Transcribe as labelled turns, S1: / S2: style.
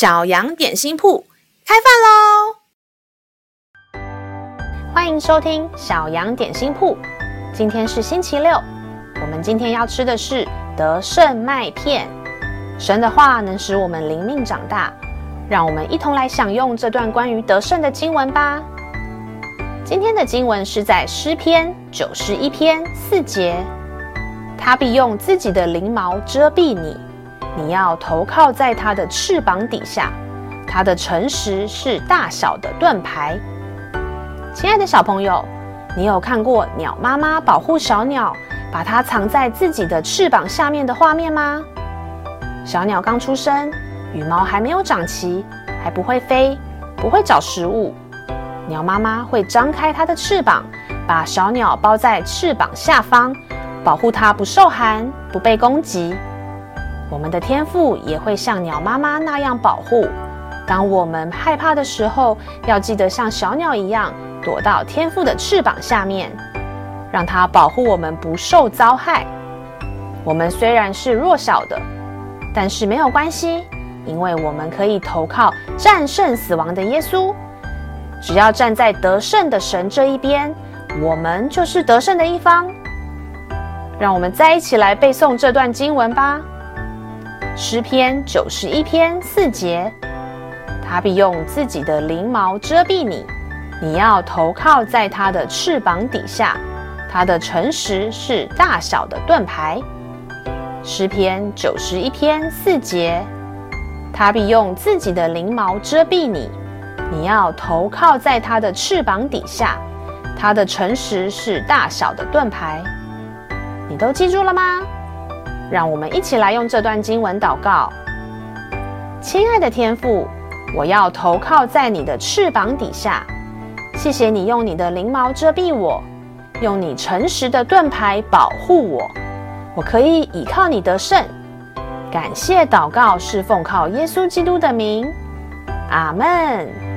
S1: 小羊点心铺开饭喽！欢迎收听小羊点心铺。今天是星期六，我们今天要吃的是得胜麦片。神的话能使我们灵命长大，让我们一同来享用这段关于得胜的经文吧。今天的经文是在诗篇九十一篇四节，他必用自己的翎毛遮蔽你。你要投靠在它的翅膀底下，它的诚实是大小的盾牌。亲爱的小朋友，你有看过鸟妈妈保护小鸟，把它藏在自己的翅膀下面的画面吗？小鸟刚出生，羽毛还没有长齐，还不会飞，不会找食物。鸟妈妈会张开它的翅膀，把小鸟包在翅膀下方，保护它不受寒，不被攻击。我们的天父也会像鸟妈妈那样保护。当我们害怕的时候，要记得像小鸟一样躲到天父的翅膀下面，让他保护我们不受遭害。我们虽然是弱小的，但是没有关系，因为我们可以投靠战胜死亡的耶稣。只要站在得胜的神这一边，我们就是得胜的一方。让我们再一起来背诵这段经文吧。诗篇九十一篇四节，他必用自己的翎毛遮蔽你，你要投靠在他的翅膀底下，他的诚实是大小的盾牌。诗篇九十一篇四节，他必用自己的翎毛遮蔽你，你要投靠在他的翅膀底下，他的诚实是大小的盾牌。你都记住了吗？让我们一起来用这段经文祷告。亲爱的天父，我要投靠在你的翅膀底下。谢谢你用你的翎毛遮蔽我，用你诚实的盾牌保护我。我可以倚靠你得胜。感谢祷告是奉靠耶稣基督的名。阿门。